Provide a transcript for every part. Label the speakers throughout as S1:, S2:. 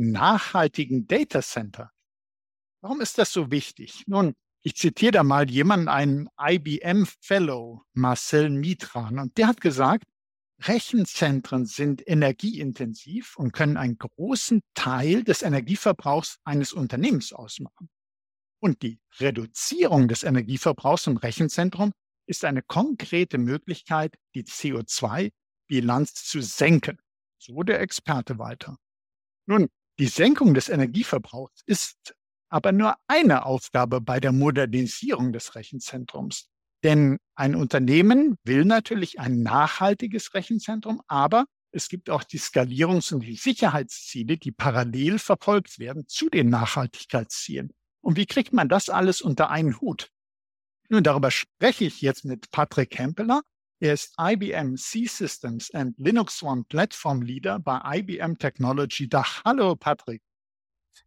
S1: nachhaltigen Data Center. Warum ist das so wichtig? Nun, ich zitiere da mal jemanden, einen IBM Fellow, Marcel Mitran, und der hat gesagt, Rechenzentren sind energieintensiv und können einen großen Teil des Energieverbrauchs eines Unternehmens ausmachen. Und die Reduzierung des Energieverbrauchs im Rechenzentrum ist eine konkrete Möglichkeit, die CO2-Bilanz zu senken. So der Experte weiter. Nun, die Senkung des Energieverbrauchs ist aber nur eine Aufgabe bei der Modernisierung des Rechenzentrums. Denn ein Unternehmen will natürlich ein nachhaltiges Rechenzentrum, aber es gibt auch die Skalierungs- und die Sicherheitsziele, die parallel verfolgt werden zu den Nachhaltigkeitszielen. Und wie kriegt man das alles unter einen Hut? Nun, darüber spreche ich jetzt mit Patrick Hempeler. Er ist IBM C-Systems and Linux One Platform Leader bei IBM Technology Dach. Hallo, Patrick.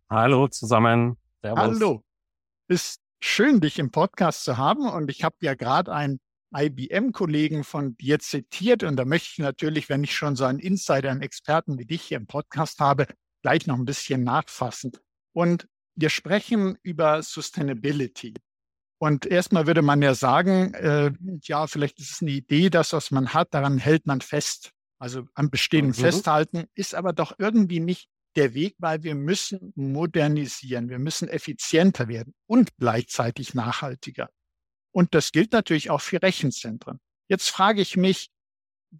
S2: Hallo zusammen.
S1: Servus. Hallo. Ist schön, dich im Podcast zu haben. Und ich habe ja gerade einen IBM-Kollegen von dir zitiert. Und da möchte ich natürlich, wenn ich schon so einen Insider, einen Experten wie dich hier im Podcast habe, gleich noch ein bisschen nachfassen. Und wir sprechen über Sustainability. Und erstmal würde man ja sagen, äh, ja, vielleicht ist es eine Idee, das, was man hat, daran hält man fest. Also am Bestehen mhm. festhalten, ist aber doch irgendwie nicht der Weg, weil wir müssen modernisieren, wir müssen effizienter werden und gleichzeitig nachhaltiger. Und das gilt natürlich auch für Rechenzentren. Jetzt frage ich mich,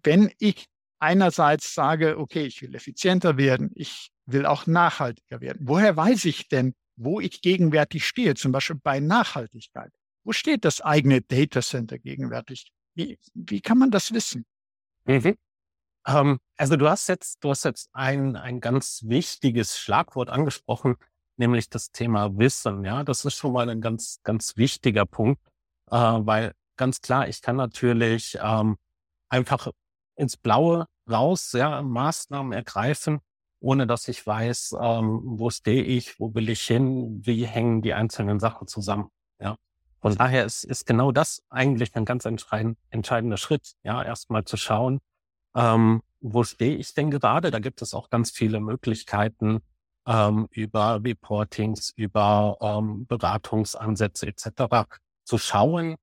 S1: wenn ich einerseits sage, okay, ich will effizienter werden, ich will auch nachhaltiger werden. Woher weiß ich denn, wo ich gegenwärtig stehe, zum Beispiel bei Nachhaltigkeit. Wo steht das eigene Data Center gegenwärtig? Wie, wie kann man das wissen?
S2: Mhm. Ähm, also du hast jetzt, du hast jetzt ein, ein ganz wichtiges Schlagwort angesprochen, nämlich das Thema Wissen. Ja, das ist schon mal ein ganz, ganz wichtiger Punkt, äh, weil ganz klar, ich kann natürlich ähm, einfach ins Blaue raus, ja, Maßnahmen ergreifen, ohne dass ich weiß, ähm, wo stehe ich, wo will ich hin, wie hängen die einzelnen Sachen zusammen. Ja. Von daher ist, ist genau das eigentlich ein ganz entscheidend, entscheidender Schritt, ja, erstmal zu schauen, ähm, wo stehe ich denn gerade? Da gibt es auch ganz viele Möglichkeiten ähm, über Reportings, über ähm, Beratungsansätze etc. zu schauen,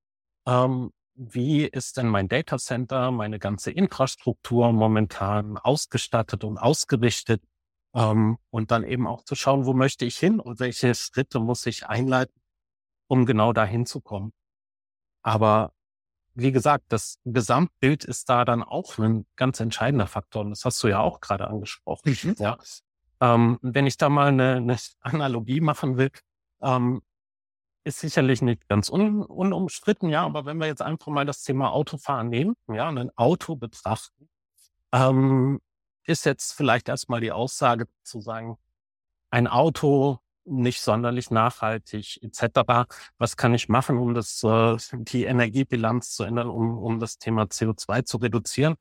S2: ähm, wie ist denn mein Data Center, meine ganze Infrastruktur momentan ausgestattet und ausgerichtet ähm, und dann eben auch zu schauen, wo möchte ich hin und welche Schritte muss ich einleiten, um genau dahin zu kommen. Aber wie gesagt, das Gesamtbild ist da dann auch ein ganz entscheidender Faktor. Und das hast du ja auch gerade angesprochen. Mhm. Ja. Ähm, wenn ich da mal eine, eine Analogie machen will, ähm, ist sicherlich nicht ganz un, unumstritten, ja, aber wenn wir jetzt einfach mal das Thema Autofahren nehmen, ja, ein Auto betrachten, ähm, ist jetzt vielleicht erstmal die Aussage zu sagen, ein Auto nicht sonderlich nachhaltig etc. Was kann ich machen, um das, äh, die Energiebilanz zu ändern, um, um das Thema CO2 zu reduzieren?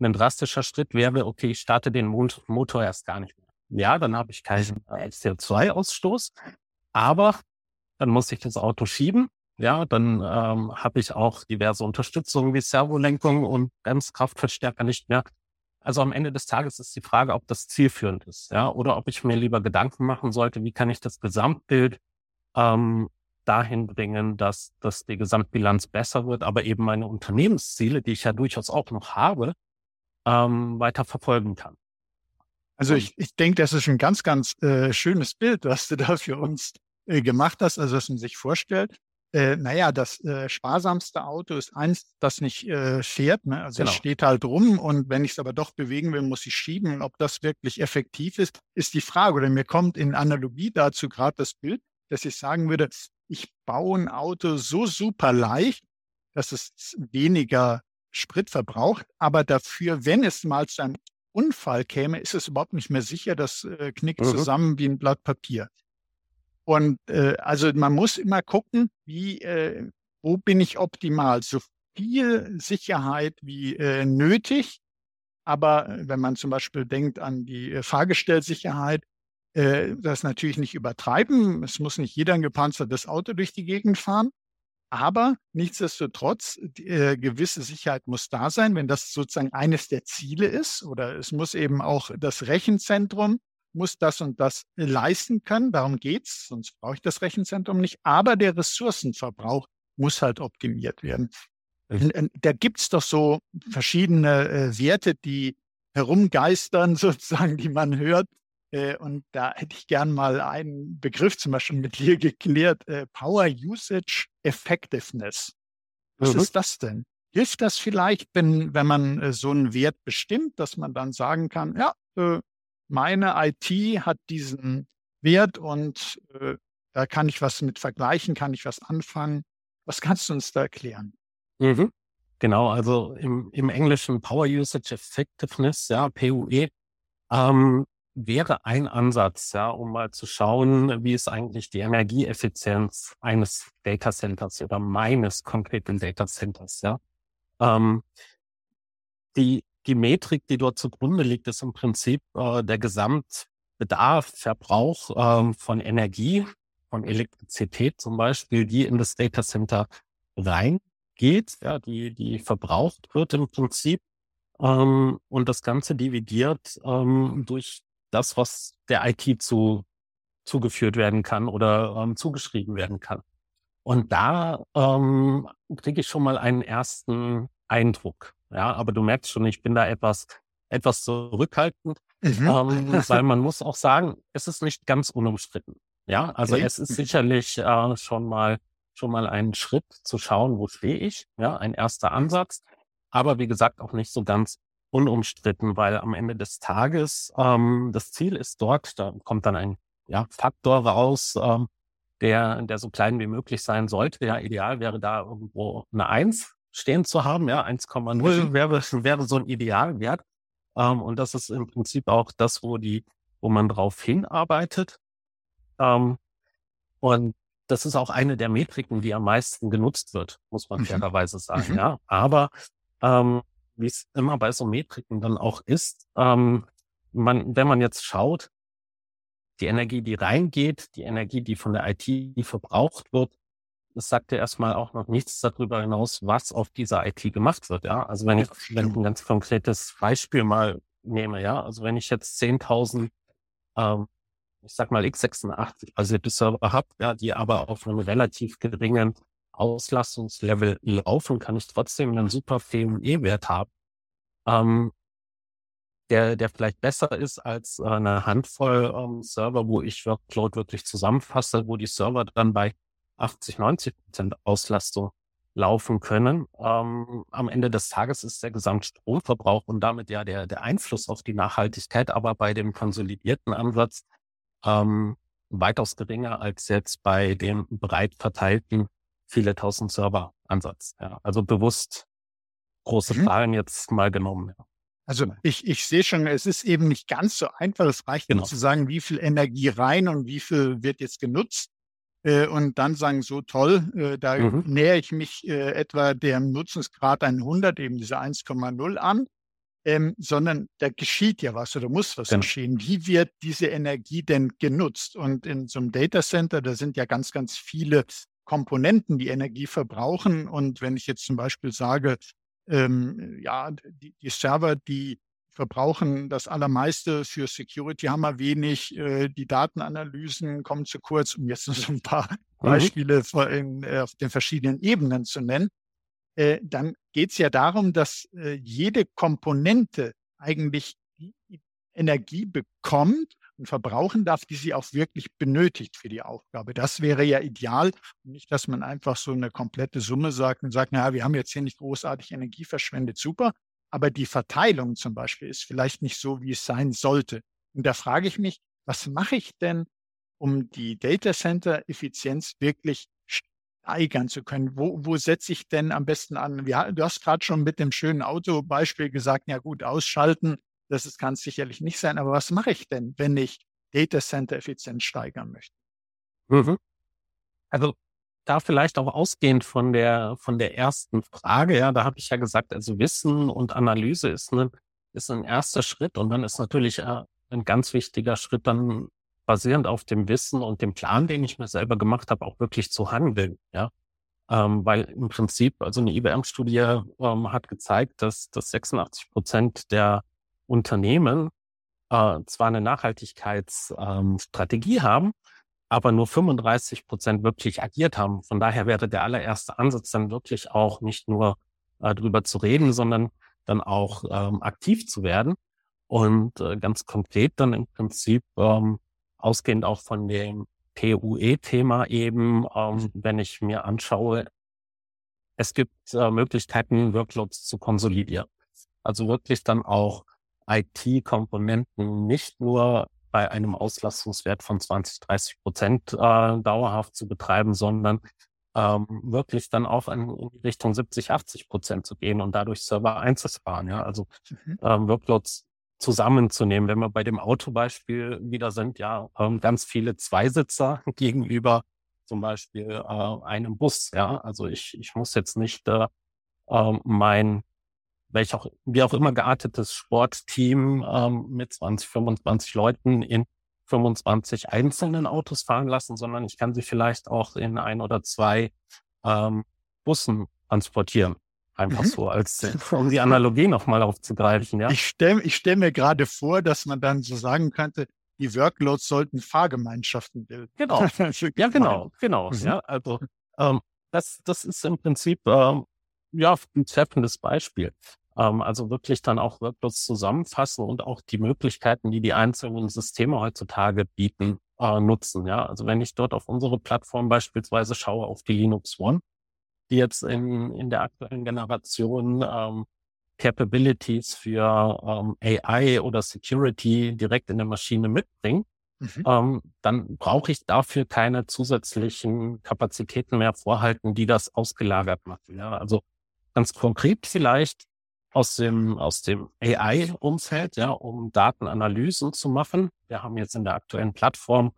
S2: Ein drastischer Schritt wäre, okay, ich starte den Motor erst gar nicht mehr. Ja, dann habe ich keinen äh, CO2-Ausstoß, aber dann muss ich das Auto schieben. Ja, dann ähm, habe ich auch diverse Unterstützung wie Servolenkung und Bremskraftverstärker nicht mehr. Also am Ende des Tages ist die Frage, ob das zielführend ist, ja, oder ob ich mir lieber Gedanken machen sollte, wie kann ich das Gesamtbild ähm, dahin bringen, dass, dass die Gesamtbilanz besser wird, aber eben meine Unternehmensziele, die ich ja durchaus auch noch habe, ähm, weiter verfolgen kann.
S1: Also ich, ich denke, das ist ein ganz, ganz äh, schönes Bild, was du da für uns äh, gemacht hast, also was man sich vorstellt äh, naja, das äh, sparsamste Auto ist eins, das nicht äh, fährt. Ne? Also genau. es steht halt rum und wenn ich es aber doch bewegen will, muss ich schieben. Und ob das wirklich effektiv ist, ist die Frage. Oder mir kommt in Analogie dazu gerade das Bild, dass ich sagen würde, ich baue ein Auto so super leicht, dass es weniger Sprit verbraucht, aber dafür, wenn es mal zu einem Unfall käme, ist es überhaupt nicht mehr sicher. Das äh, knickt mhm. zusammen wie ein Blatt Papier. Und äh, also man muss immer gucken, wie, äh, wo bin ich optimal? So viel Sicherheit wie äh, nötig. Aber äh, wenn man zum Beispiel denkt an die äh, Fahrgestellsicherheit, äh, das natürlich nicht übertreiben. Es muss nicht jeder ein gepanzertes Auto durch die Gegend fahren. Aber nichtsdestotrotz, äh, gewisse Sicherheit muss da sein, wenn das sozusagen eines der Ziele ist. Oder es muss eben auch das Rechenzentrum muss das und das leisten können. Darum geht's, sonst brauche ich das Rechenzentrum nicht. Aber der Ressourcenverbrauch muss halt optimiert werden. Da gibt's doch so verschiedene äh, Werte, die herumgeistern, sozusagen, die man hört. Äh, und da hätte ich gern mal einen Begriff zum Beispiel mit dir geklärt. Äh, Power Usage Effectiveness. Was mhm. ist das denn? Hilft das vielleicht, wenn, wenn man äh, so einen Wert bestimmt, dass man dann sagen kann, ja, meine IT hat diesen Wert und da kann ich was mit vergleichen, kann ich was anfangen. Was kannst du uns da erklären?
S2: Mhm. Genau, also im, im Englischen Power Usage Effectiveness, ja, PUE, ähm, wäre ein Ansatz, ja, um mal zu schauen, wie ist eigentlich die Energieeffizienz eines Data Centers oder meines konkreten Data Centers, ja. Ähm, die, die Metrik, die dort zugrunde liegt, ist im Prinzip äh, der Gesamtbedarf, Verbrauch ähm, von Energie, von Elektrizität zum Beispiel, die in das Data Center reingeht, ja, die, die verbraucht wird im Prinzip ähm, und das Ganze dividiert ähm, durch das, was der IT zu, zugeführt werden kann oder ähm, zugeschrieben werden kann. Und da ähm, kriege ich schon mal einen ersten Eindruck. Ja, aber du merkst schon, ich bin da etwas, etwas zurückhaltend, mhm. ähm, weil man muss auch sagen, es ist nicht ganz unumstritten. Ja, also okay. es ist sicherlich äh, schon mal schon mal ein Schritt zu schauen, wo stehe ich. Ja, ein erster Ansatz. Aber wie gesagt, auch nicht so ganz unumstritten, weil am Ende des Tages ähm, das Ziel ist dort, da kommt dann ein ja, Faktor raus, ähm, der, der so klein wie möglich sein sollte. Ja, ideal wäre da irgendwo eine Eins stehen zu haben. Ja, 1,0 mhm. wäre, wäre so ein Idealwert. Ähm, und das ist im Prinzip auch das, wo die, wo man drauf hinarbeitet. Ähm, und das ist auch eine der Metriken, die am meisten genutzt wird, muss man mhm. fairerweise sagen. Mhm. Ja, aber ähm, wie es immer bei so Metriken dann auch ist, ähm, man, wenn man jetzt schaut, die Energie, die reingeht, die Energie, die von der IT verbraucht wird, das sagt ja erstmal auch noch nichts darüber hinaus, was auf dieser IT gemacht wird. Ja, also wenn ich, wenn ich ein ganz konkretes Beispiel mal nehme, ja, also wenn ich jetzt 10.000, ähm, ich sag mal x86 basierte Server habe, ja, die aber auf einem relativ geringen Auslastungslevel laufen, kann ich trotzdem einen super PME-Wert haben, ähm, der, der vielleicht besser ist als äh, eine Handvoll ähm, Server, wo ich Workload wirklich zusammenfasse, wo die Server dann bei 80, 90 Prozent Auslastung laufen können. Ähm, am Ende des Tages ist der Gesamtstromverbrauch und damit ja der, der Einfluss auf die Nachhaltigkeit, aber bei dem konsolidierten Ansatz ähm, weitaus geringer als jetzt bei dem breit verteilten viele tausend Server Ansatz. Ja. Also bewusst große mhm. Zahlen jetzt mal genommen. Ja.
S1: Also ich, ich sehe schon, es ist eben nicht ganz so einfach. Es reicht genau. nicht zu sagen, wie viel Energie rein und wie viel wird jetzt genutzt. Äh, und dann sagen, so toll, äh, da mhm. nähere ich mich äh, etwa dem Nutzungsgrad 100, eben diese 1,0 an. Ähm, sondern da geschieht ja was oder muss was genau. geschehen. Wie wird diese Energie denn genutzt? Und in so einem Data Center, da sind ja ganz, ganz viele Komponenten, die Energie verbrauchen. Und wenn ich jetzt zum Beispiel sage, ähm, ja, die, die, Server, die verbrauchen das Allermeiste für Security, haben wir wenig, äh, die Datenanalysen kommen zu kurz, um jetzt noch so ein paar mhm. Beispiele in, äh, auf den verschiedenen Ebenen zu nennen. Äh, dann geht es ja darum, dass äh, jede Komponente eigentlich die Energie bekommt und verbrauchen darf, die sie auch wirklich benötigt für die Aufgabe. Das wäre ja ideal. Nicht, dass man einfach so eine komplette Summe sagt und sagt, naja, wir haben jetzt hier nicht großartig Energie verschwendet, super. Aber die Verteilung zum Beispiel ist vielleicht nicht so, wie es sein sollte. Und da frage ich mich, was mache ich denn, um die Data Center Effizienz wirklich steigern zu können? Wo, wo setze ich denn am besten an? Ja, du hast gerade schon mit dem schönen Autobeispiel gesagt, ja gut, ausschalten Das ist, kann es sicherlich nicht sein. Aber was mache ich denn, wenn ich Data Center Effizienz steigern möchte?
S2: Mhm. Also da vielleicht auch ausgehend von der von der ersten Frage, ja, da habe ich ja gesagt, also Wissen und Analyse ist ein ist ein erster Schritt und dann ist natürlich äh, ein ganz wichtiger Schritt dann basierend auf dem Wissen und dem Plan, den ich mir selber gemacht habe, auch wirklich zu handeln, ja. Ähm, weil im Prinzip, also eine IBM-Studie ähm, hat gezeigt, dass, dass 86 Prozent der Unternehmen äh, zwar eine Nachhaltigkeitsstrategie ähm, haben, aber nur 35 Prozent wirklich agiert haben. Von daher wäre der allererste Ansatz dann wirklich auch nicht nur äh, drüber zu reden, sondern dann auch ähm, aktiv zu werden und äh, ganz konkret dann im Prinzip ähm, ausgehend auch von dem PUE-Thema eben, ähm, wenn ich mir anschaue, es gibt äh, Möglichkeiten, Workloads zu konsolidieren. Also wirklich dann auch IT-Komponenten nicht nur bei einem Auslastungswert von 20, 30 Prozent äh, dauerhaft zu betreiben, sondern ähm, wirklich dann auch in, Richtung 70, 80 Prozent zu gehen und dadurch Server einzusparen. Ja, also mhm. ähm, Workloads zusammenzunehmen. Wenn wir bei dem Autobeispiel wieder sind, ja, ähm, ganz viele Zweisitzer gegenüber zum Beispiel äh, einem Bus. Ja, also ich, ich muss jetzt nicht äh, äh, mein welch auch, wie auch immer geartetes Sportteam ähm, mit 20, 25 Leuten in 25 einzelnen Autos fahren lassen, sondern ich kann sie vielleicht auch in ein oder zwei ähm, Bussen transportieren. Einfach mhm. so, als um die Analogie nochmal aufzugreifen. Ja?
S1: Ich stelle ich stell mir gerade vor, dass man dann so sagen könnte, die Workloads sollten Fahrgemeinschaften bilden.
S2: Genau. ja, genau, genau. Mhm. Ja, also ähm, das, das ist im Prinzip ähm, ja ein treffendes Beispiel. Ähm, also wirklich dann auch Workloads zusammenfassen und auch die Möglichkeiten, die die einzelnen Systeme heutzutage bieten, äh, nutzen. Ja, also wenn ich dort auf unsere Plattform beispielsweise schaue, auf die Linux One, die jetzt in, in der aktuellen Generation ähm, Capabilities für ähm, AI oder Security direkt in der Maschine mitbringen, mhm. ähm, dann brauche ich dafür keine zusätzlichen Kapazitäten mehr vorhalten, die das ausgelagert machen. Ja, also ganz konkret vielleicht aus dem, aus dem AI-Umfeld, ja, um Datenanalysen zu machen. Wir haben jetzt in der aktuellen Plattform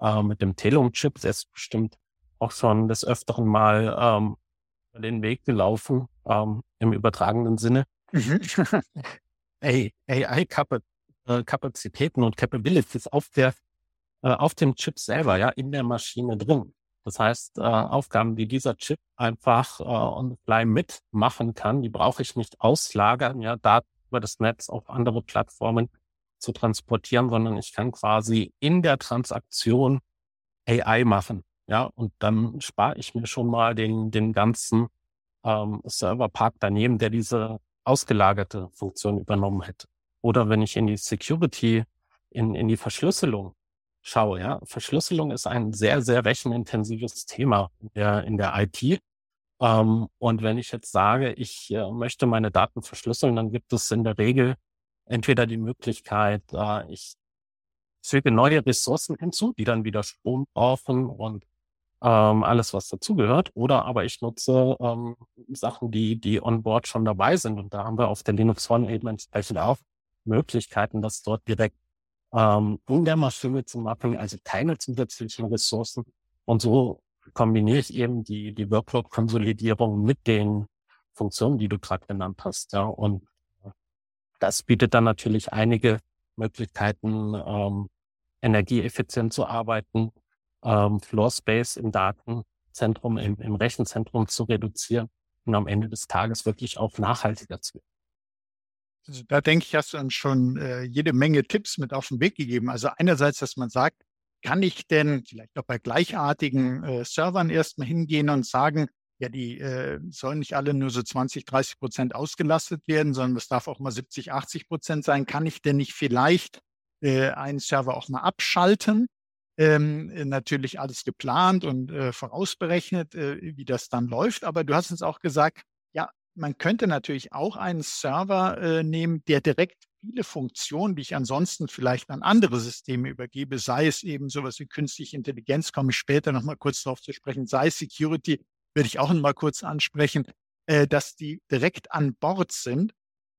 S2: äh, mit dem Telum-Chip, der ist bestimmt auch schon des Öfteren mal ähm, den Weg gelaufen, ähm, im übertragenen Sinne. Mhm. AI-Kapazitäten äh, und Capabilities auf der, äh, auf dem Chip selber, ja, in der Maschine drin. Das heißt, äh, Aufgaben, die dieser Chip einfach äh, on fly mitmachen kann, die brauche ich nicht auslagern, ja, Daten über das Netz auf andere Plattformen zu transportieren, sondern ich kann quasi in der Transaktion AI machen. Ja, und dann spare ich mir schon mal den, den ganzen ähm, Serverpark daneben, der diese ausgelagerte Funktion übernommen hätte. Oder wenn ich in die Security, in, in die Verschlüsselung schaue, ja, Verschlüsselung ist ein sehr, sehr rechenintensives Thema in der, in der IT. Ähm, und wenn ich jetzt sage, ich äh, möchte meine Daten verschlüsseln, dann gibt es in der Regel entweder die Möglichkeit, äh, ich füge neue Ressourcen hinzu, die dann wieder Strom brauchen und ähm, alles, was dazugehört, oder aber ich nutze ähm, Sachen, die, die on board schon dabei sind. Und da haben wir auf der Linux One eben entsprechend auch Möglichkeiten, das dort direkt ähm, in der Maschine zu machen, also keine zusätzlichen Ressourcen. Und so kombiniere ich eben die, die Workload-Konsolidierung mit den Funktionen, die du gerade genannt hast. Ja, und das bietet dann natürlich einige Möglichkeiten, ähm, energieeffizient zu arbeiten, ähm, Floor Space im Datenzentrum, im, im Rechenzentrum zu reduzieren und am Ende des Tages wirklich auch nachhaltiger zu werden.
S1: Also da denke ich, hast du dann schon äh, jede Menge Tipps mit auf den Weg gegeben. Also einerseits, dass man sagt, kann ich denn vielleicht auch bei gleichartigen äh, Servern erstmal hingehen und sagen, ja, die äh, sollen nicht alle nur so 20, 30 Prozent ausgelastet werden, sondern es darf auch mal 70, 80 Prozent sein. Kann ich denn nicht vielleicht äh, einen Server auch mal abschalten? Ähm, natürlich alles geplant und äh, vorausberechnet, äh, wie das dann läuft. Aber du hast uns auch gesagt, man könnte natürlich auch einen Server äh, nehmen, der direkt viele Funktionen, die ich ansonsten vielleicht an andere Systeme übergebe, sei es eben sowas wie künstliche Intelligenz, komme ich später nochmal kurz darauf zu sprechen, sei es Security, würde ich auch nochmal kurz ansprechen, äh, dass die direkt an Bord sind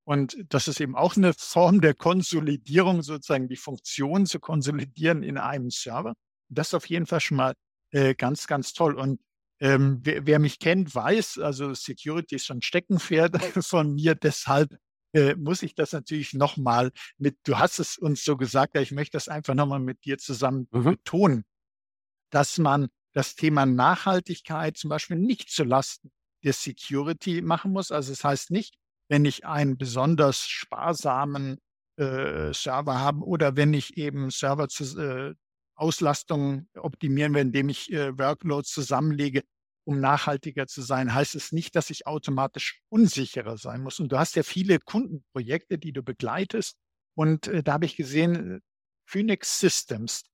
S1: Und das ist eben auch eine Form der Konsolidierung, sozusagen die Funktion zu konsolidieren in einem Server. Das ist auf jeden Fall schon mal äh, ganz, ganz toll. Und ähm, wer, wer, mich kennt, weiß, also Security ist schon Steckenpferd von mir. Deshalb äh, muss ich das natürlich nochmal mit, du hast es uns so gesagt, ich möchte das einfach nochmal mit dir zusammen mhm. betonen, dass man das Thema Nachhaltigkeit zum Beispiel nicht zulasten der Security machen muss. Also es das heißt nicht, wenn ich einen besonders sparsamen äh, Server habe oder wenn ich eben Server zu, äh, Auslastung optimieren will, indem ich äh, Workloads zusammenlege, um nachhaltiger zu sein, heißt es nicht, dass ich automatisch unsicherer sein muss. Und du hast ja viele Kundenprojekte, die du begleitest. Und äh, da habe ich gesehen, äh, Phoenix Systems.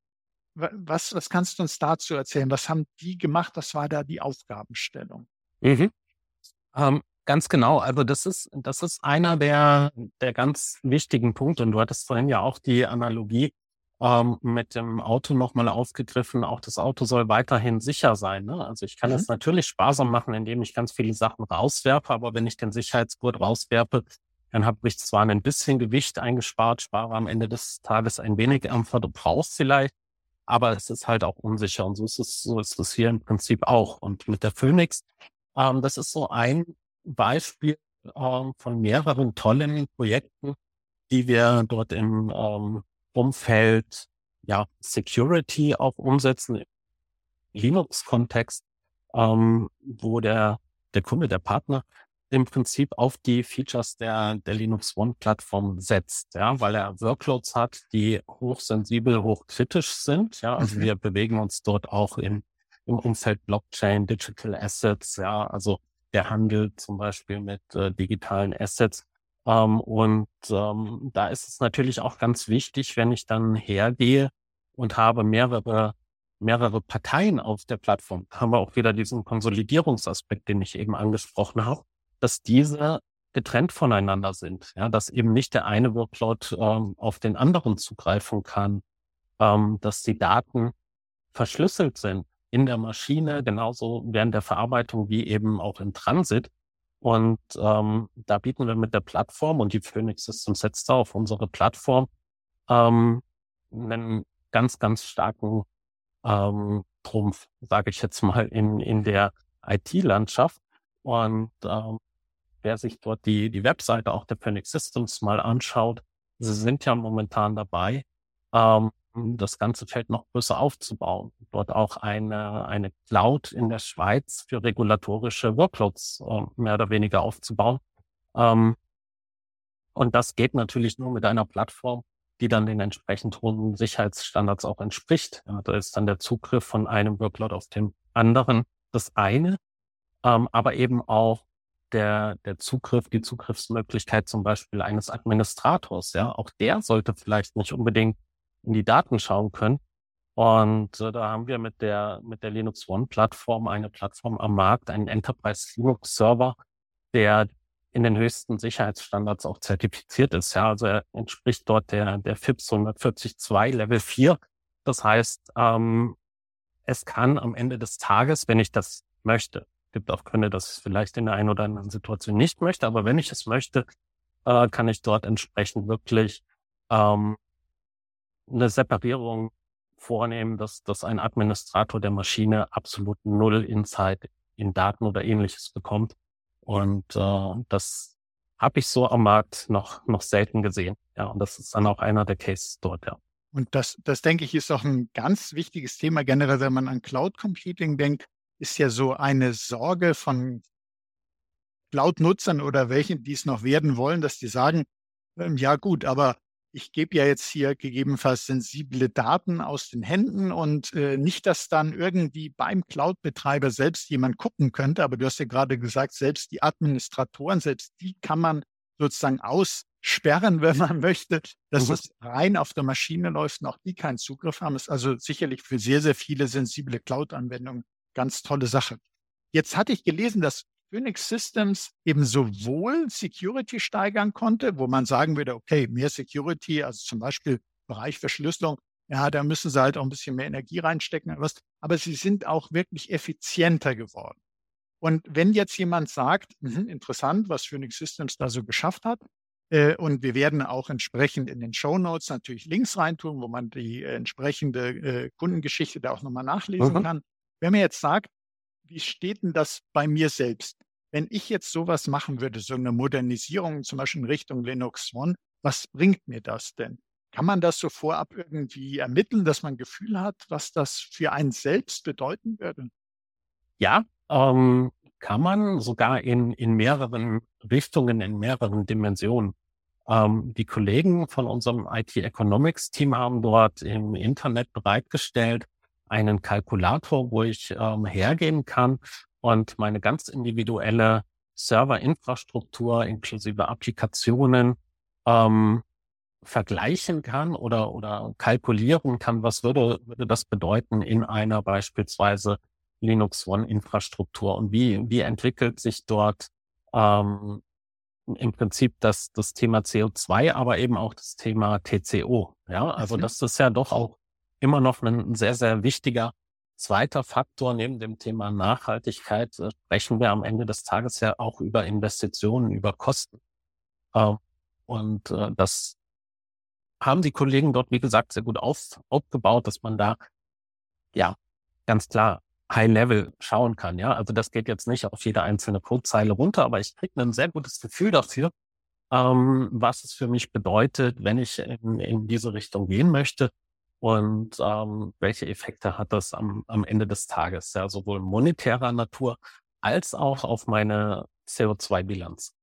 S1: Was, was kannst du uns dazu erzählen? Was haben die gemacht? Was war da die Aufgabenstellung?
S2: Mhm. Ähm, ganz genau. Also das ist, das ist einer der, der ganz wichtigen Punkte. Und du hattest vorhin ja auch die Analogie ähm, mit dem Auto nochmal aufgegriffen. Auch das Auto soll weiterhin sicher sein. Ne? Also ich kann mhm. es natürlich sparsam machen, indem ich ganz viele Sachen rauswerfe, aber wenn ich den Sicherheitsgurt rauswerfe, dann habe ich zwar ein bisschen Gewicht eingespart, spare am Ende des Tages ein wenig am Verbrauch vielleicht, aber es ist halt auch unsicher. Und so ist es, so ist es hier im Prinzip auch. Und mit der Phoenix, ähm, das ist so ein Beispiel ähm, von mehreren tollen Projekten, die wir dort im ähm, Umfeld ja, Security auch umsetzen, im Linux-Kontext, ähm, wo der, der Kunde, der Partner im Prinzip auf die Features der, der Linux One-Plattform setzt, ja, weil er Workloads hat, die hochsensibel, hochkritisch sind. Ja, also mhm. wir bewegen uns dort auch im, im Umfeld Blockchain, Digital Assets, ja, also der Handel zum Beispiel mit äh, digitalen Assets. Ähm, und ähm, da ist es natürlich auch ganz wichtig, wenn ich dann hergehe und habe mehrere mehrere Parteien auf der Plattform, haben wir auch wieder diesen Konsolidierungsaspekt, den ich eben angesprochen habe, dass diese getrennt voneinander sind, ja, dass eben nicht der eine Workload ähm, auf den anderen zugreifen kann, ähm, dass die Daten verschlüsselt sind in der Maschine, genauso während der Verarbeitung wie eben auch im Transit und ähm, da bieten wir mit der Plattform und die Phoenix Systems setzt da auf unsere Plattform ähm, einen ganz, ganz starken ähm, Trumpf, sage ich jetzt mal, in, in der IT-Landschaft. Und ähm, wer sich dort die, die Webseite auch der Phoenix Systems mal anschaut, sie sind ja momentan dabei, ähm, das ganze Feld noch größer aufzubauen. Dort auch eine, eine Cloud in der Schweiz für regulatorische Workloads äh, mehr oder weniger aufzubauen. Ähm, und das geht natürlich nur mit einer Plattform, die dann den entsprechend hohen Sicherheitsstandards auch entspricht. Da ist dann der Zugriff von einem Workload auf den anderen das eine, ähm, aber eben auch der, der Zugriff, die Zugriffsmöglichkeit zum Beispiel eines Administrators. Ja, auch der sollte vielleicht nicht unbedingt in die Daten schauen können. Und äh, da haben wir mit der, mit der Linux One Plattform eine Plattform am Markt, einen Enterprise Linux Server, der in den höchsten Sicherheitsstandards auch zertifiziert ist. Ja, also er entspricht dort der, der FIPS 142 Level 4. Das heißt, ähm, es kann am Ende des Tages, wenn ich das möchte, gibt auch Gründe, dass ich es vielleicht in der einen oder anderen Situation nicht möchte, aber wenn ich es möchte, äh, kann ich dort entsprechend wirklich ähm, eine Separierung vornehmen, dass, dass ein Administrator der Maschine absolut null Insight in Daten oder ähnliches bekommt. Und äh, das habe ich so am Markt noch, noch selten gesehen. Ja, und das ist dann auch einer der Cases dort, ja.
S1: Und das, das denke ich, ist auch ein ganz wichtiges Thema. Generell, wenn man an Cloud Computing denkt, ist ja so eine Sorge von Cloud-Nutzern oder welchen, die es noch werden wollen, dass die sagen, ähm, ja gut, aber ich gebe ja jetzt hier gegebenenfalls sensible Daten aus den Händen und äh, nicht, dass dann irgendwie beim Cloud-Betreiber selbst jemand gucken könnte. Aber du hast ja gerade gesagt, selbst die Administratoren, selbst die kann man sozusagen aussperren, wenn man möchte, dass mhm. das rein auf der Maschine läuft und auch die keinen Zugriff haben. ist also sicherlich für sehr, sehr viele sensible Cloud-Anwendungen ganz tolle Sache. Jetzt hatte ich gelesen, dass Phoenix Systems eben sowohl Security steigern konnte, wo man sagen würde, okay, mehr Security, also zum Beispiel Bereich Verschlüsselung, ja, da müssen sie halt auch ein bisschen mehr Energie reinstecken, was, aber sie sind auch wirklich effizienter geworden. Und wenn jetzt jemand sagt, mh, interessant, was Phoenix Systems da so geschafft hat, Äh, und wir werden auch entsprechend in den Show Notes natürlich Links reintun, wo man die äh, entsprechende äh, Kundengeschichte da auch nochmal nachlesen mhm. kann. Wenn man jetzt sagt, wie steht denn das bei mir selbst? Wenn ich jetzt sowas machen würde, so eine Modernisierung zum Beispiel in Richtung Linux One, was bringt mir das denn? Kann man das so vorab irgendwie ermitteln, dass man Gefühl hat, was das für einen selbst bedeuten würde?
S2: Ja, ähm, kann man sogar in, in mehreren Richtungen, in mehreren Dimensionen. Ähm, die Kollegen von unserem IT Economics Team haben dort im Internet bereitgestellt einen Kalkulator, wo ich ähm, hergehen kann und meine ganz individuelle Serverinfrastruktur inklusive Applikationen ähm, vergleichen kann oder, oder kalkulieren kann, was würde, würde das bedeuten in einer beispielsweise Linux One Infrastruktur und wie, wie entwickelt sich dort ähm, im Prinzip das, das Thema CO2, aber eben auch das Thema TCO. Ja, also mhm. das ist ja doch auch immer noch ein sehr, sehr wichtiger zweiter Faktor neben dem Thema Nachhaltigkeit. Äh, sprechen wir am Ende des Tages ja auch über Investitionen, über Kosten. Äh, und äh, das haben die Kollegen dort, wie gesagt, sehr gut auf, aufgebaut, dass man da ja ganz klar High Level schauen kann. Ja, also das geht jetzt nicht auf jede einzelne Codezeile runter, aber ich kriege ein sehr gutes Gefühl dafür, ähm, was es für mich bedeutet, wenn ich in, in diese Richtung gehen möchte und ähm, welche Effekte hat das am, am Ende des Tages, ja, sowohl monetärer Natur als auch auf meine CO2-Bilanz.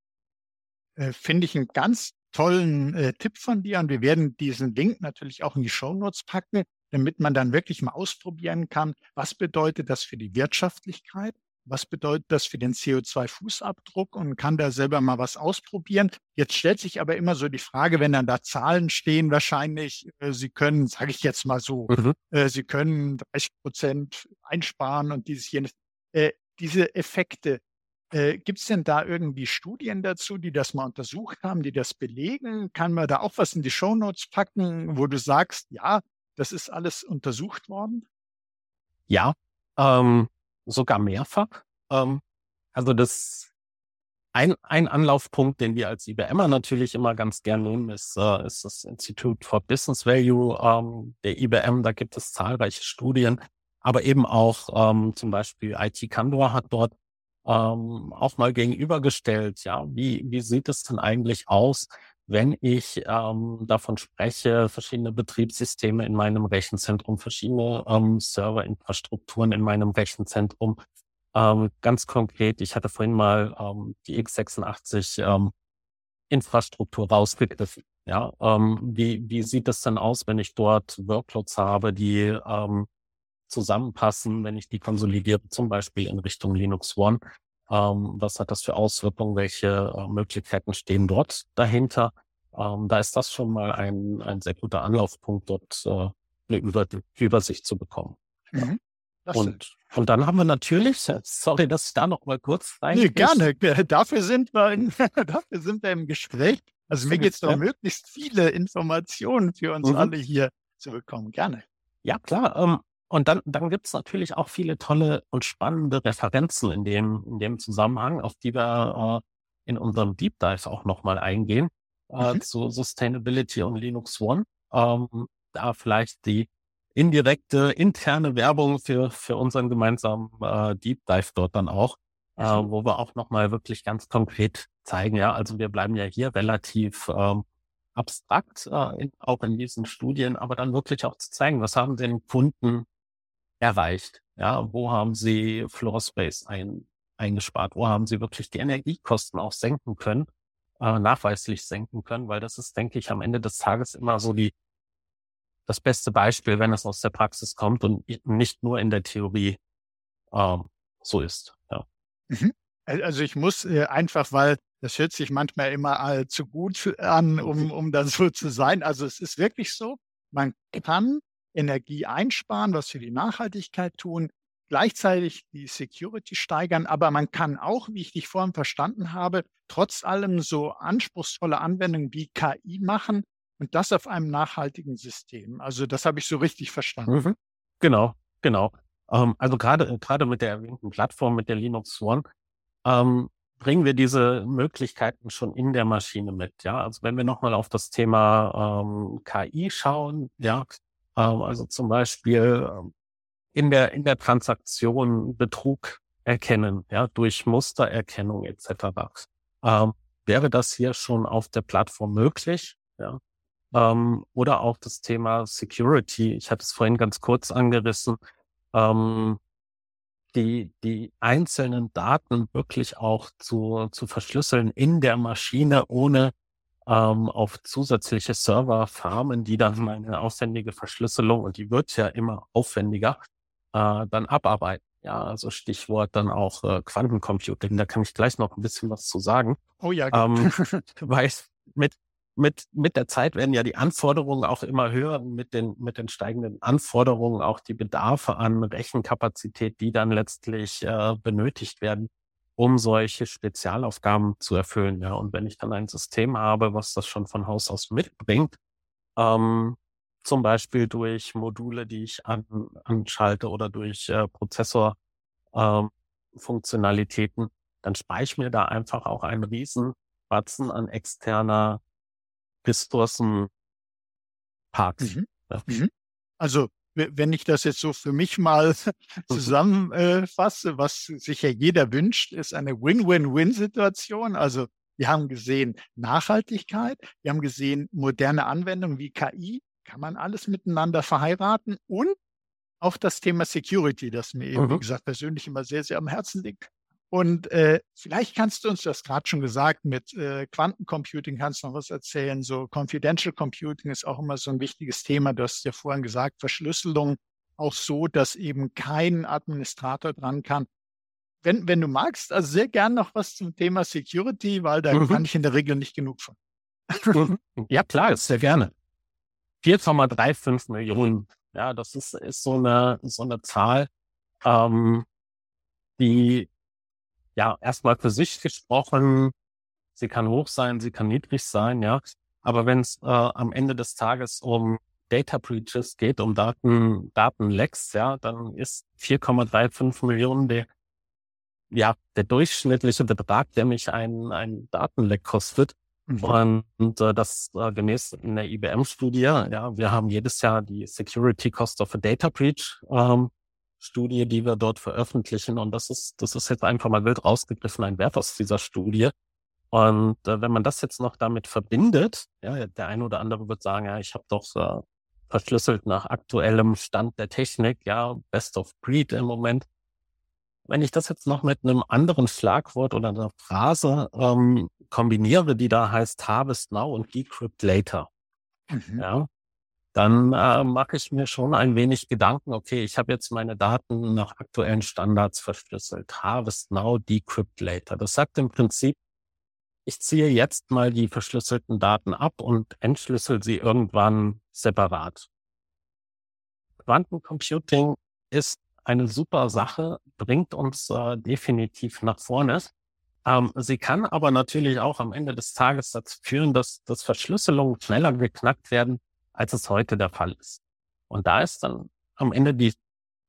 S1: Äh, Finde ich einen ganz tollen äh, Tipp von dir und wir werden diesen Link natürlich auch in die Show Notes packen damit man dann wirklich mal ausprobieren kann, was bedeutet das für die Wirtschaftlichkeit, was bedeutet das für den CO2-Fußabdruck und kann da selber mal was ausprobieren. Jetzt stellt sich aber immer so die Frage, wenn dann da Zahlen stehen, wahrscheinlich, äh, Sie können, sage ich jetzt mal so, mhm. äh, Sie können 30 Prozent einsparen und dieses jenes. Äh, diese Effekte, äh, Gibt es denn da irgendwie Studien dazu, die das mal untersucht haben, die das belegen? Kann man da auch was in die Shownotes packen, wo du sagst, ja, das ist alles untersucht worden?
S2: Ja, ähm, sogar mehrfach. Ähm, also das ein, ein Anlaufpunkt, den wir als IBMer natürlich immer ganz gern nehmen, ist, äh, ist das Institute for Business Value ähm, der IBM. Da gibt es zahlreiche Studien, aber eben auch ähm, zum Beispiel IT Candor hat dort ähm, auch mal gegenübergestellt. Ja, wie, wie sieht es denn eigentlich aus, wenn ich ähm, davon spreche, verschiedene Betriebssysteme in meinem Rechenzentrum, verschiedene ähm, Serverinfrastrukturen in meinem Rechenzentrum. Ähm, ganz konkret, ich hatte vorhin mal ähm, die x86 ähm, Infrastruktur rausgegriffen. Ja, ähm, wie, wie sieht es denn aus, wenn ich dort Workloads habe, die ähm, zusammenpassen, wenn ich die konsolidiere, zum Beispiel in Richtung Linux One? Ähm, was hat das für Auswirkungen? Welche äh, Möglichkeiten stehen dort dahinter? Ähm, da ist das schon mal ein, ein sehr guter Anlaufpunkt, dort äh, eine Über Übersicht zu bekommen. Mhm. Und, und dann haben wir natürlich, sorry, dass ich da noch mal kurz
S1: rein. Nee, gerne. Dafür sind wir, in, dafür sind wir im Gespräch. Also mir geht es darum, möglichst viele Informationen für uns mhm. alle hier zu bekommen. Gerne.
S2: Ja, klar. Ähm, und dann, dann gibt es natürlich auch viele tolle und spannende Referenzen in dem, in dem Zusammenhang, auf die wir äh, in unserem Deep Dive auch nochmal eingehen, äh, mhm. zu Sustainability und Linux One. Ähm, da vielleicht die indirekte interne Werbung für, für unseren gemeinsamen äh, Deep Dive dort dann auch, äh, wo wir auch nochmal wirklich ganz konkret zeigen, ja, also wir bleiben ja hier relativ ähm, abstrakt, äh, in, auch in diesen Studien, aber dann wirklich auch zu zeigen, was haben denn Kunden erreicht? Ja, wo haben Sie Floor Space ein, eingespart? Wo haben Sie wirklich die Energiekosten auch senken können, äh, nachweislich senken können? Weil das ist, denke ich, am Ende des Tages immer so die, das beste Beispiel, wenn es aus der Praxis kommt und nicht nur in der Theorie ähm, so ist. Ja.
S1: Mhm. Also ich muss äh, einfach, weil das hört sich manchmal immer äh, zu gut an, um, um dann so zu sein. Also es ist wirklich so, man kann Energie einsparen, was für die Nachhaltigkeit tun, gleichzeitig die Security steigern, aber man kann auch, wie ich dich vorhin verstanden habe, trotz allem so anspruchsvolle Anwendungen wie KI machen und das auf einem nachhaltigen System. Also das habe ich so richtig verstanden. Mhm.
S2: Genau, genau. Ähm, also gerade gerade mit der erwähnten Plattform, mit der Linux One, ähm, bringen wir diese Möglichkeiten schon in der Maschine mit. Ja, also wenn wir nochmal auf das Thema ähm, KI schauen, ja, also zum Beispiel ähm, in der in der Transaktion Betrug erkennen, ja, durch Mustererkennung etc. Ähm, wäre das hier schon auf der Plattform möglich? Ja. Ähm, oder auch das Thema Security. Ich hatte es vorhin ganz kurz angerissen. Ähm, die, die einzelnen Daten wirklich auch zu, zu verschlüsseln in der Maschine, ohne ähm, auf zusätzliche Server farmen, die dann meine aufwendige Verschlüsselung, und die wird ja immer aufwendiger, äh, dann abarbeiten. Ja, also Stichwort dann auch äh, Quantencomputing, da kann ich gleich noch ein bisschen was zu sagen.
S1: Oh ja,
S2: ähm, weil mit, mit, mit der Zeit werden ja die Anforderungen auch immer höher, mit den, mit den steigenden Anforderungen auch die Bedarfe an Rechenkapazität, die dann letztlich äh, benötigt werden, um solche Spezialaufgaben zu erfüllen. Ja, und wenn ich dann ein System habe, was das schon von Haus aus mitbringt, ähm, zum Beispiel durch Module, die ich an, anschalte oder durch äh, Prozessor-Funktionalitäten, ähm, dann spare ich mir da einfach auch einen riesen Batzen an externer Ressourcenparks.
S1: Mhm. Ja. Mhm. Also wenn ich das jetzt so für mich mal mhm. zusammenfasse, was sich ja jeder wünscht, ist eine Win-Win-Win-Situation. Also wir haben gesehen Nachhaltigkeit, wir haben gesehen moderne Anwendungen wie KI, kann man alles miteinander verheiraten und auch das Thema Security, das mir eben, mhm. wie gesagt, persönlich immer sehr, sehr am Herzen liegt. Und äh, vielleicht kannst du uns, das gerade schon gesagt, mit äh, Quantencomputing kannst du noch was erzählen. So Confidential Computing ist auch immer so ein wichtiges Thema. Du hast ja vorhin gesagt, Verschlüsselung auch so, dass eben kein Administrator dran kann. Wenn, wenn du magst, also sehr gern noch was zum Thema Security, weil da mhm. kann ich in der Regel nicht genug von.
S2: Mhm. ja, klar, sehr gerne. 4,35 Millionen. Ja, das ist, ist so eine, so eine Zahl, ähm, die ja, erstmal für sich gesprochen, sie kann hoch sein, sie kann niedrig sein, ja. Aber wenn es äh, am Ende des Tages um Data Breaches geht, um Daten, Datenlecks, ja, dann ist 4,35 Millionen der, ja, der durchschnittliche Betrag, der mich ein, ein Datenleck kostet. Mhm. Und, äh, das äh, gemäß in der IBM-Studie, ja, wir haben jedes Jahr die Security Cost of a Data Breach ähm, Studie, die wir dort veröffentlichen. Und das ist, das ist jetzt einfach mal wild rausgegriffen, ein Wert aus dieser Studie. Und äh, wenn man das jetzt noch damit verbindet, ja, der eine oder andere wird sagen, ja, ich habe doch äh, verschlüsselt nach aktuellem Stand der Technik, ja, Best of Breed im Moment. Wenn ich das jetzt noch mit einem anderen Schlagwort oder einer Phrase ähm, kombiniere, die da heißt Harvest Now und Decrypt Later, mhm. ja, dann äh, mache ich mir schon ein wenig Gedanken, okay, ich habe jetzt meine Daten nach aktuellen Standards verschlüsselt. Harvest now, decrypt later. Das sagt im Prinzip, ich ziehe jetzt mal die verschlüsselten Daten ab und entschlüssel sie irgendwann separat. Quantencomputing ist eine super Sache, bringt uns äh, definitiv nach vorne. Ähm, sie kann aber natürlich auch am Ende des Tages dazu führen, dass, dass Verschlüsselungen schneller geknackt werden, als es heute der Fall ist. Und da ist dann am Ende die,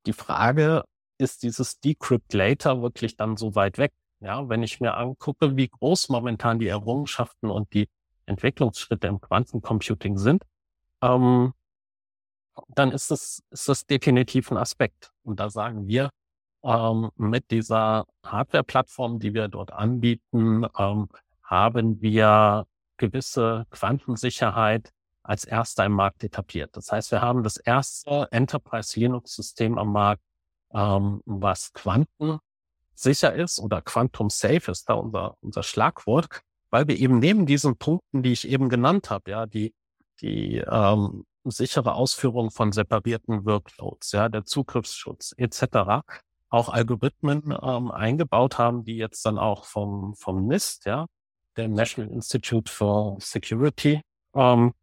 S2: die Frage, ist dieses Decrypt Later wirklich dann so weit weg? Ja, wenn ich mir angucke, wie groß momentan die Errungenschaften und die Entwicklungsschritte im Quantencomputing sind, ähm, dann ist das, ist das definitiv ein Aspekt. Und da sagen wir, ähm, mit dieser Hardware-Plattform, die wir dort anbieten, ähm, haben wir gewisse Quantensicherheit als erster im Markt etabliert. Das heißt, wir haben das erste Enterprise Linux System am Markt, ähm, was quantensicher ist oder Quantum Safe ist da unser, unser Schlagwort, weil wir eben neben diesen Punkten, die ich eben genannt habe, ja, die, die ähm, sichere Ausführung von separierten Workloads, ja, der Zugriffsschutz etc., auch Algorithmen ähm, eingebaut haben, die jetzt dann auch vom, vom NIST, ja, der National Institute for Security, ähm,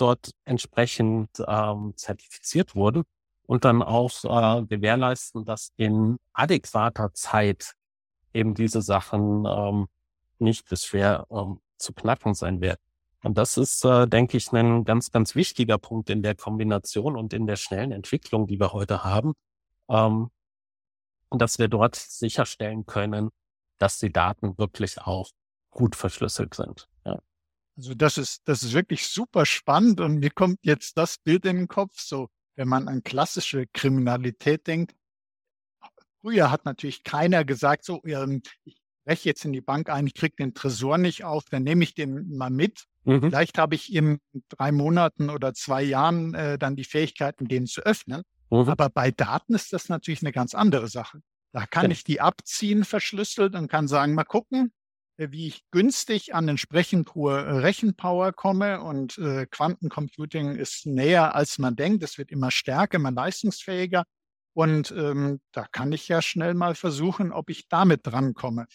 S2: dort entsprechend ähm, zertifiziert wurden und dann auch äh, gewährleisten, dass in adäquater Zeit eben diese Sachen ähm, nicht bis schwer ähm, zu knacken sein werden. Und das ist, äh, denke ich, ein ganz, ganz wichtiger Punkt in der Kombination und in der schnellen Entwicklung, die wir heute haben, ähm, dass wir dort sicherstellen können, dass die Daten wirklich auch gut verschlüsselt sind.
S1: Also das ist, das ist wirklich super spannend und mir kommt jetzt das Bild in den Kopf, so wenn man an klassische Kriminalität denkt. Früher hat natürlich keiner gesagt, so, ähm, ich breche jetzt in die Bank ein, ich kriege den Tresor nicht auf, dann nehme ich den mal mit. Mhm. Vielleicht habe ich in drei Monaten oder zwei Jahren äh, dann die Fähigkeiten, den zu öffnen. Mhm. Aber bei Daten ist das natürlich eine ganz andere Sache. Da kann ja. ich die abziehen, verschlüsselt und kann sagen, mal gucken, wie ich günstig an entsprechend hohe äh, Rechenpower komme. Und äh, Quantencomputing ist näher, als man denkt. Es wird immer stärker, immer leistungsfähiger. Und ähm, da kann ich ja schnell mal versuchen, ob ich damit drankomme.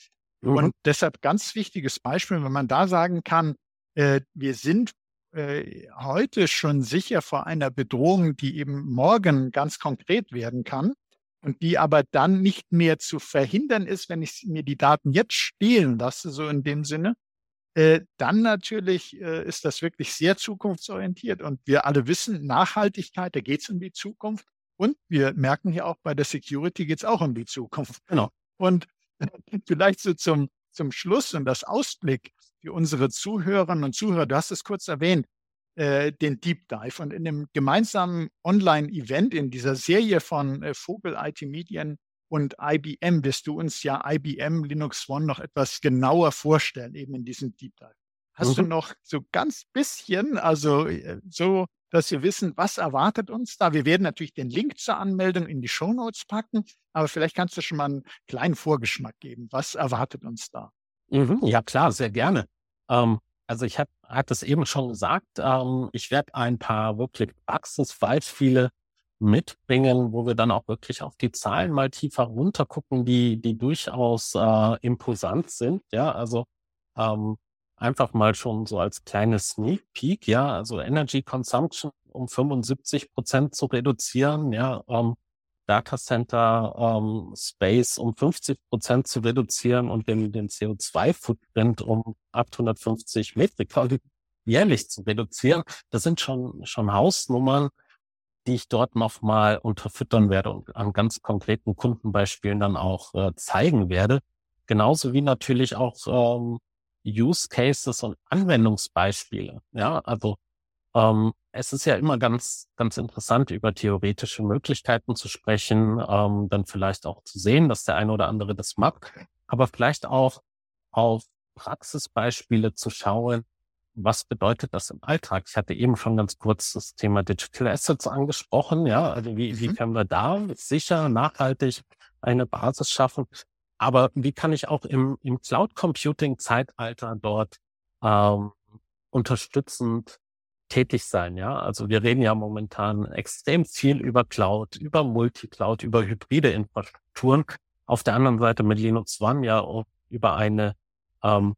S1: Mhm. Und deshalb ganz wichtiges Beispiel, wenn man da sagen kann, äh, wir sind äh, heute schon sicher vor einer Bedrohung, die eben morgen ganz konkret werden kann und die aber dann nicht mehr zu verhindern ist, wenn ich mir die Daten jetzt stehlen lasse, so in dem Sinne, äh, dann natürlich äh, ist das wirklich sehr zukunftsorientiert. Und wir alle wissen, Nachhaltigkeit, da geht es um die Zukunft. Und wir merken hier auch, bei der Security geht es auch um die Zukunft. Genau. Und vielleicht so zum, zum Schluss und das Ausblick für unsere Zuhörerinnen und Zuhörer, du hast es kurz erwähnt, äh, den Deep Dive. Und in dem gemeinsamen Online-Event in dieser Serie von äh, Vogel IT Medien und IBM wirst du uns ja IBM Linux One noch etwas genauer vorstellen, eben in diesem Deep Dive. Hast mhm. du noch so ganz bisschen, also äh, so, dass wir wissen, was erwartet uns da? Wir werden natürlich den Link zur Anmeldung in die Show Notes packen, aber vielleicht kannst du schon mal einen kleinen Vorgeschmack geben. Was erwartet uns da?
S2: Mhm, ja, klar, sehr gerne. Ähm, also ich habe hat es eben schon gesagt, ähm, ich werde ein paar wirklich Praxisbeispiele mitbringen, wo wir dann auch wirklich auf die Zahlen mal tiefer runtergucken, die, die durchaus äh, imposant sind. Ja, also ähm, einfach mal schon so als kleines Sneak Peek, ja, also Energy Consumption um 75 Prozent zu reduzieren, ja, ähm, Data Center ähm, Space um 50 Prozent zu reduzieren und den, den CO2-Footprint um 850 Metrik jährlich zu reduzieren. Das sind schon, schon Hausnummern, die ich dort nochmal unterfüttern werde und an ganz konkreten Kundenbeispielen dann auch äh, zeigen werde. Genauso wie natürlich auch ähm, Use Cases und Anwendungsbeispiele. Ja, also ähm, es ist ja immer ganz, ganz interessant, über theoretische Möglichkeiten zu sprechen, ähm, dann vielleicht auch zu sehen, dass der eine oder andere das macht, aber vielleicht auch auf Praxisbeispiele zu schauen, was bedeutet das im Alltag? Ich hatte eben schon ganz kurz das Thema Digital Assets angesprochen. Ja, also wie, wie mhm. können wir da sicher, nachhaltig eine Basis schaffen? Aber wie kann ich auch im, im Cloud Computing Zeitalter dort ähm, unterstützend tätig sein. Ja, also wir reden ja momentan extrem viel über Cloud, über Multicloud, über hybride Infrastrukturen. Auf der anderen Seite mit Linux One ja über eine ähm,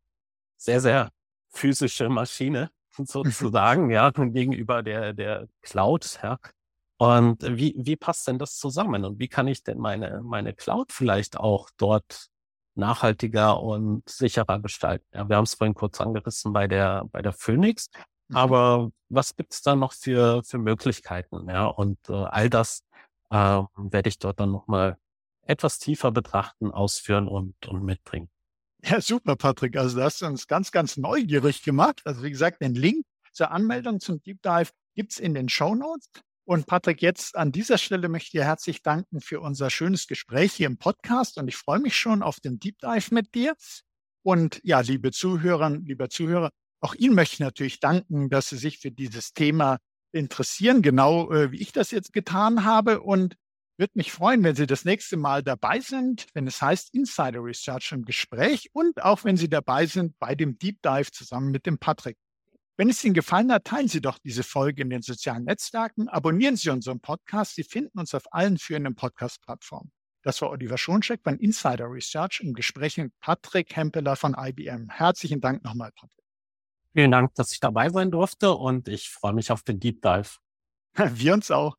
S2: sehr, sehr physische Maschine sozusagen, ja, gegenüber der, der Cloud, ja. Und wie, wie passt denn das zusammen? Und wie kann ich denn meine, meine Cloud vielleicht auch dort nachhaltiger und sicherer gestalten? Ja, wir haben es vorhin kurz angerissen bei der, bei der Phoenix. Mhm. Aber was gibt's da noch für, für Möglichkeiten? Ja, und äh, all das äh, werde ich dort dann nochmal etwas tiefer betrachten, ausführen und, und mitbringen.
S1: Ja, super, Patrick. Also, du hast uns ganz, ganz neugierig gemacht. Also, wie gesagt, den Link zur Anmeldung zum Deep Dive gibt's in den Show Notes. Und Patrick, jetzt an dieser Stelle möchte ich dir herzlich danken für unser schönes Gespräch hier im Podcast. Und ich freue mich schon auf den Deep Dive mit dir. Und ja, liebe Zuhörerinnen, lieber Zuhörer, auch Ihnen möchte ich natürlich danken, dass Sie sich für dieses Thema interessieren, genau äh, wie ich das jetzt getan habe. Und würde mich freuen, wenn Sie das nächste Mal dabei sind, wenn es heißt Insider Research im Gespräch und auch wenn Sie dabei sind bei dem Deep Dive zusammen mit dem Patrick. Wenn es Ihnen gefallen hat, teilen Sie doch diese Folge in den sozialen Netzwerken, abonnieren Sie unseren Podcast. Sie finden uns auf allen führenden Podcast-Plattformen. Das war Oliver Schoncheck von Insider Research im Gespräch mit Patrick Hempeler von IBM. Herzlichen Dank nochmal, Patrick.
S2: Vielen Dank, dass ich dabei sein durfte und ich freue mich auf den Deep Dive.
S1: Wir uns auch.